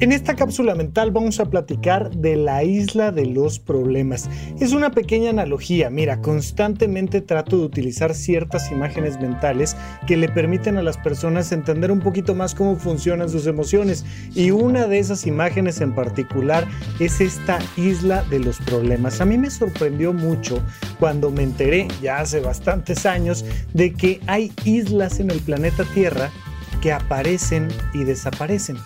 En esta cápsula mental vamos a platicar de la isla de los problemas. Es una pequeña analogía. Mira, constantemente trato de utilizar ciertas imágenes mentales que le permiten a las personas entender un poquito más cómo funcionan sus emociones. Y una de esas imágenes en particular es esta isla de los problemas. A mí me sorprendió mucho cuando me enteré, ya hace bastantes años, de que hay islas en el planeta Tierra que aparecen y desaparecen.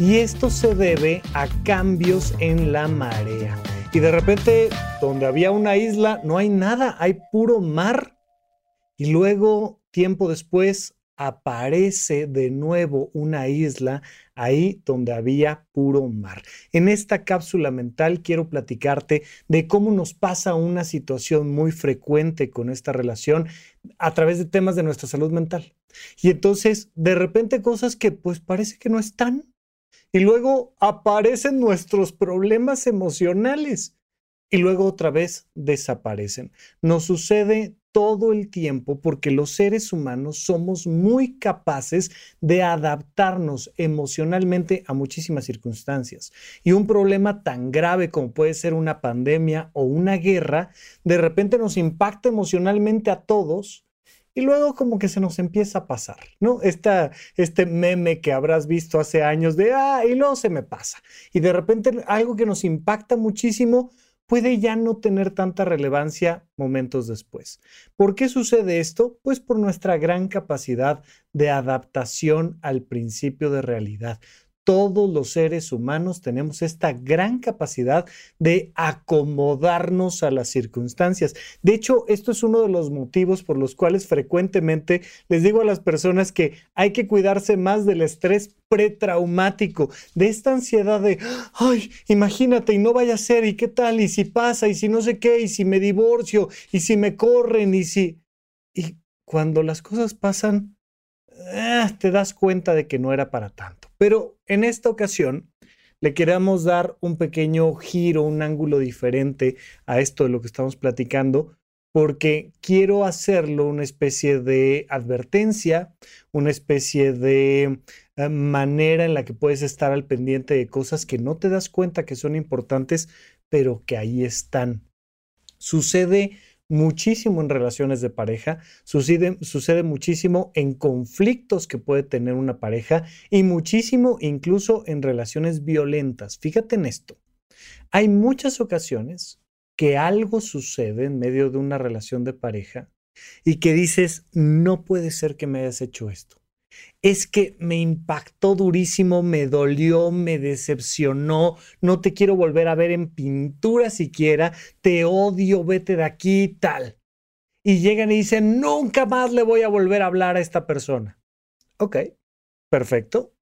Y esto se debe a cambios en la marea. Y de repente, donde había una isla, no hay nada, hay puro mar. Y luego, tiempo después, aparece de nuevo una isla ahí donde había puro mar. En esta cápsula mental quiero platicarte de cómo nos pasa una situación muy frecuente con esta relación a través de temas de nuestra salud mental. Y entonces, de repente cosas que pues parece que no están y luego aparecen nuestros problemas emocionales y luego otra vez desaparecen. Nos sucede todo el tiempo porque los seres humanos somos muy capaces de adaptarnos emocionalmente a muchísimas circunstancias. Y un problema tan grave como puede ser una pandemia o una guerra, de repente nos impacta emocionalmente a todos y luego como que se nos empieza a pasar, ¿no? Esta, este meme que habrás visto hace años de, ah, y luego se me pasa. Y de repente algo que nos impacta muchísimo puede ya no tener tanta relevancia momentos después. ¿Por qué sucede esto? Pues por nuestra gran capacidad de adaptación al principio de realidad todos los seres humanos tenemos esta gran capacidad de acomodarnos a las circunstancias. De hecho, esto es uno de los motivos por los cuales frecuentemente les digo a las personas que hay que cuidarse más del estrés pretraumático, de esta ansiedad de, ay, imagínate y no vaya a ser, y qué tal, y si pasa, y si no sé qué, y si me divorcio, y si me corren, y si... Y cuando las cosas pasan, eh, te das cuenta de que no era para tanto. Pero en esta ocasión le queremos dar un pequeño giro, un ángulo diferente a esto de lo que estamos platicando, porque quiero hacerlo una especie de advertencia, una especie de eh, manera en la que puedes estar al pendiente de cosas que no te das cuenta que son importantes, pero que ahí están. Sucede muchísimo en relaciones de pareja, sucede, sucede muchísimo en conflictos que puede tener una pareja y muchísimo incluso en relaciones violentas. Fíjate en esto. Hay muchas ocasiones que algo sucede en medio de una relación de pareja y que dices, no puede ser que me hayas hecho esto es que me impactó durísimo, me dolió, me decepcionó, no te quiero volver a ver en pintura siquiera, te odio, vete de aquí, tal. Y llegan y dicen, nunca más le voy a volver a hablar a esta persona. Ok, perfecto.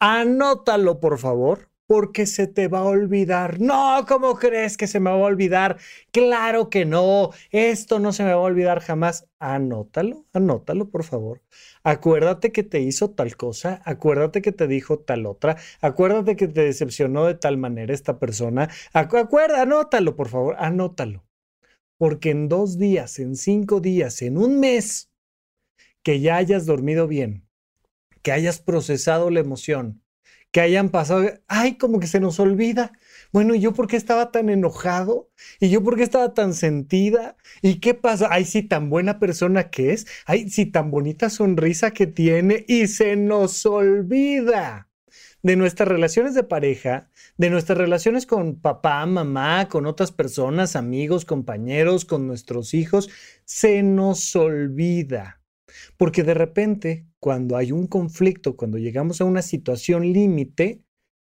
Anótalo, por favor porque se te va a olvidar. No, ¿cómo crees que se me va a olvidar? Claro que no, esto no se me va a olvidar jamás. Anótalo, anótalo, por favor. Acuérdate que te hizo tal cosa, acuérdate que te dijo tal otra, acuérdate que te decepcionó de tal manera esta persona. Acuérdate, anótalo, por favor, anótalo. Porque en dos días, en cinco días, en un mes, que ya hayas dormido bien, que hayas procesado la emoción, que hayan pasado, ay, como que se nos olvida. Bueno, ¿y yo por qué estaba tan enojado? ¿Y yo por qué estaba tan sentida? ¿Y qué pasa? Ay, sí, tan buena persona que es. Ay, sí, tan bonita sonrisa que tiene. Y se nos olvida de nuestras relaciones de pareja, de nuestras relaciones con papá, mamá, con otras personas, amigos, compañeros, con nuestros hijos. Se nos olvida. Porque de repente, cuando hay un conflicto, cuando llegamos a una situación límite,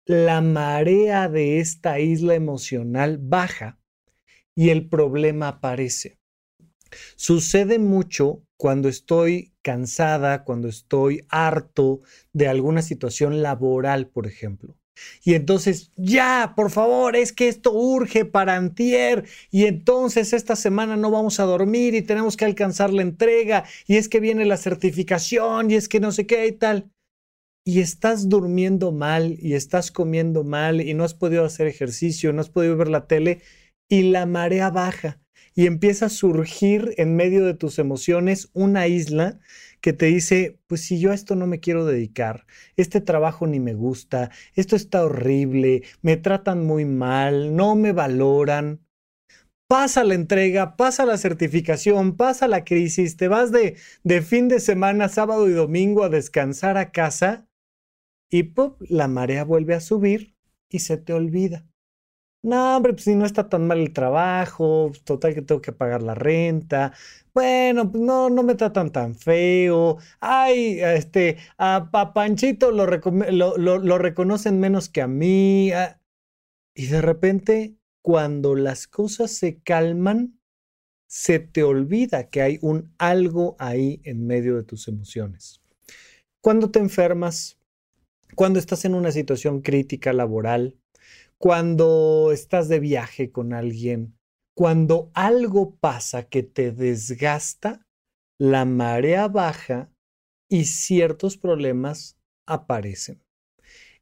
la marea de esta isla emocional baja y el problema aparece. Sucede mucho cuando estoy cansada, cuando estoy harto de alguna situación laboral, por ejemplo. Y entonces, ya, por favor, es que esto urge para antier. Y entonces esta semana no vamos a dormir y tenemos que alcanzar la entrega. Y es que viene la certificación y es que no sé qué y tal. Y estás durmiendo mal y estás comiendo mal y no has podido hacer ejercicio, no has podido ver la tele y la marea baja. Y empieza a surgir en medio de tus emociones una isla que te dice, pues si yo a esto no me quiero dedicar, este trabajo ni me gusta, esto está horrible, me tratan muy mal, no me valoran. Pasa la entrega, pasa la certificación, pasa la crisis, te vas de, de fin de semana, sábado y domingo a descansar a casa y ¡pum! la marea vuelve a subir y se te olvida. No, hombre, pues si no está tan mal el trabajo, total que tengo que pagar la renta. Bueno, pues no, no me tratan tan feo. Ay, este, a, Panchito lo, lo, reconocen menos que a mí. Y de repente, cuando las cosas se calman, se te olvida que hay un algo ahí en medio de tus emociones. Cuando te enfermas, cuando estás en una situación crítica laboral, cuando estás de viaje con alguien, cuando algo pasa que te desgasta, la marea baja y ciertos problemas aparecen.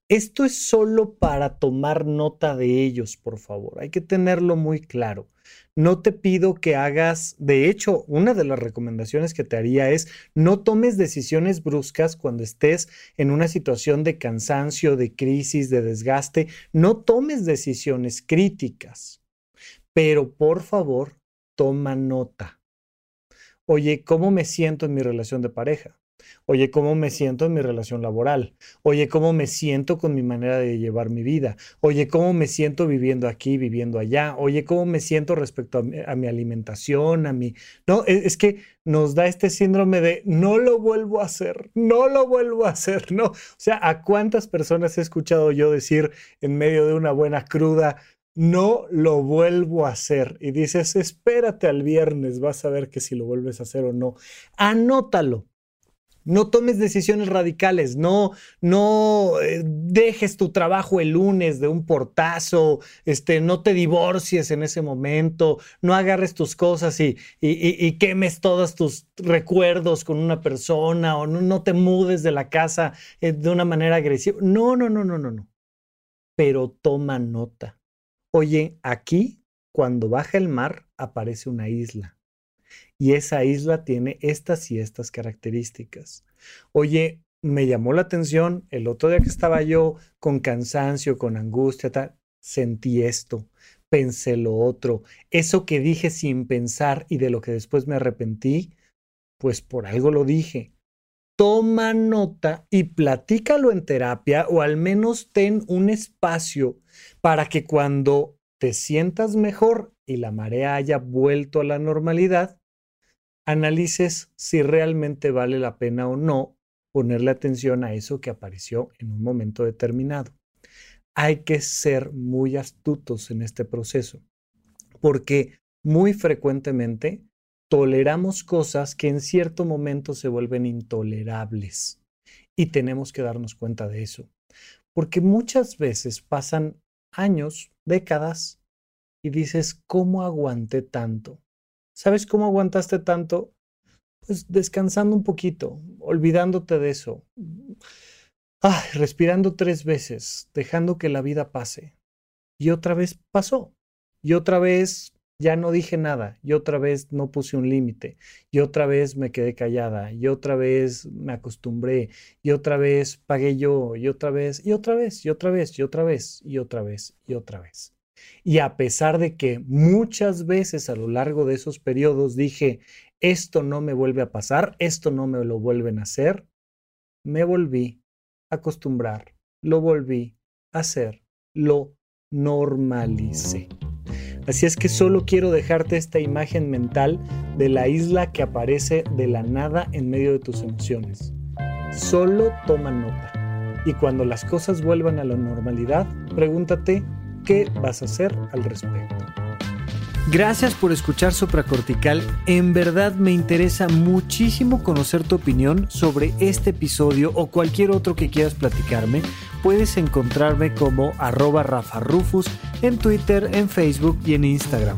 Esto es solo para tomar nota de ellos, por favor. Hay que tenerlo muy claro. No te pido que hagas, de hecho, una de las recomendaciones que te haría es no tomes decisiones bruscas cuando estés en una situación de cansancio, de crisis, de desgaste. No tomes decisiones críticas, pero por favor, toma nota. Oye, ¿cómo me siento en mi relación de pareja? Oye, ¿cómo me siento en mi relación laboral? Oye, ¿cómo me siento con mi manera de llevar mi vida? Oye, ¿cómo me siento viviendo aquí, viviendo allá? Oye, ¿cómo me siento respecto a mi, alimentación, a mi... No, es, es, que nos da este síndrome de no lo vuelvo a hacer, no lo vuelvo a hacer, ¿no? O sea, ¿a cuántas personas he escuchado yo decir en medio de una buena cruda, no lo vuelvo a hacer. Y dices, espérate al viernes, vas a ver que si lo vuelves a hacer o no. Anótalo. No tomes decisiones radicales, no, no eh, dejes tu trabajo el lunes de un portazo, este, no te divorcies en ese momento, no agarres tus cosas y, y, quemes todos tus recuerdos con una persona o no, no te mudes de la casa eh, de una manera agresiva. No, no, no, no, no, no. Pero toma nota. Oye, aquí, cuando baja el mar, aparece una isla y esa isla tiene estas y estas características. Oye, me llamó la atención el otro día que estaba yo con cansancio, con angustia, sentí esto, pensé lo otro, eso que dije sin pensar y de lo que después me arrepentí, pues por algo lo dije. Toma nota y platícalo en terapia o al menos ten un espacio para que cuando te sientas mejor y la marea haya vuelto a la normalidad, analices si realmente vale la pena o no ponerle atención a eso que apareció en un momento determinado. Hay que ser muy astutos en este proceso, porque muy frecuentemente toleramos cosas que en cierto momento se vuelven intolerables y tenemos que darnos cuenta de eso, porque muchas veces pasan años, décadas, y dices, ¿cómo aguanté tanto? ¿Sabes cómo aguantaste tanto? Pues descansando un poquito, olvidándote de eso. Ay, respirando tres veces, dejando que la vida pase. Y otra vez pasó. Y otra vez ya no dije nada. Y otra vez no puse un límite. Y otra vez me quedé callada. Y otra vez me acostumbré. Y otra vez pagué yo. Y otra vez, y otra vez, y otra vez, y otra vez, y otra vez, y otra vez. Y a pesar de que muchas veces a lo largo de esos periodos dije, esto no me vuelve a pasar, esto no me lo vuelven a hacer, me volví a acostumbrar, lo volví a hacer, lo normalicé. Así es que solo quiero dejarte esta imagen mental de la isla que aparece de la nada en medio de tus emociones. Solo toma nota. Y cuando las cosas vuelvan a la normalidad, pregúntate, ¿Qué vas a hacer al respecto? Gracias por escuchar Supracortical. En verdad me interesa muchísimo conocer tu opinión sobre este episodio o cualquier otro que quieras platicarme. Puedes encontrarme como arroba Rafa en Twitter, en Facebook y en Instagram.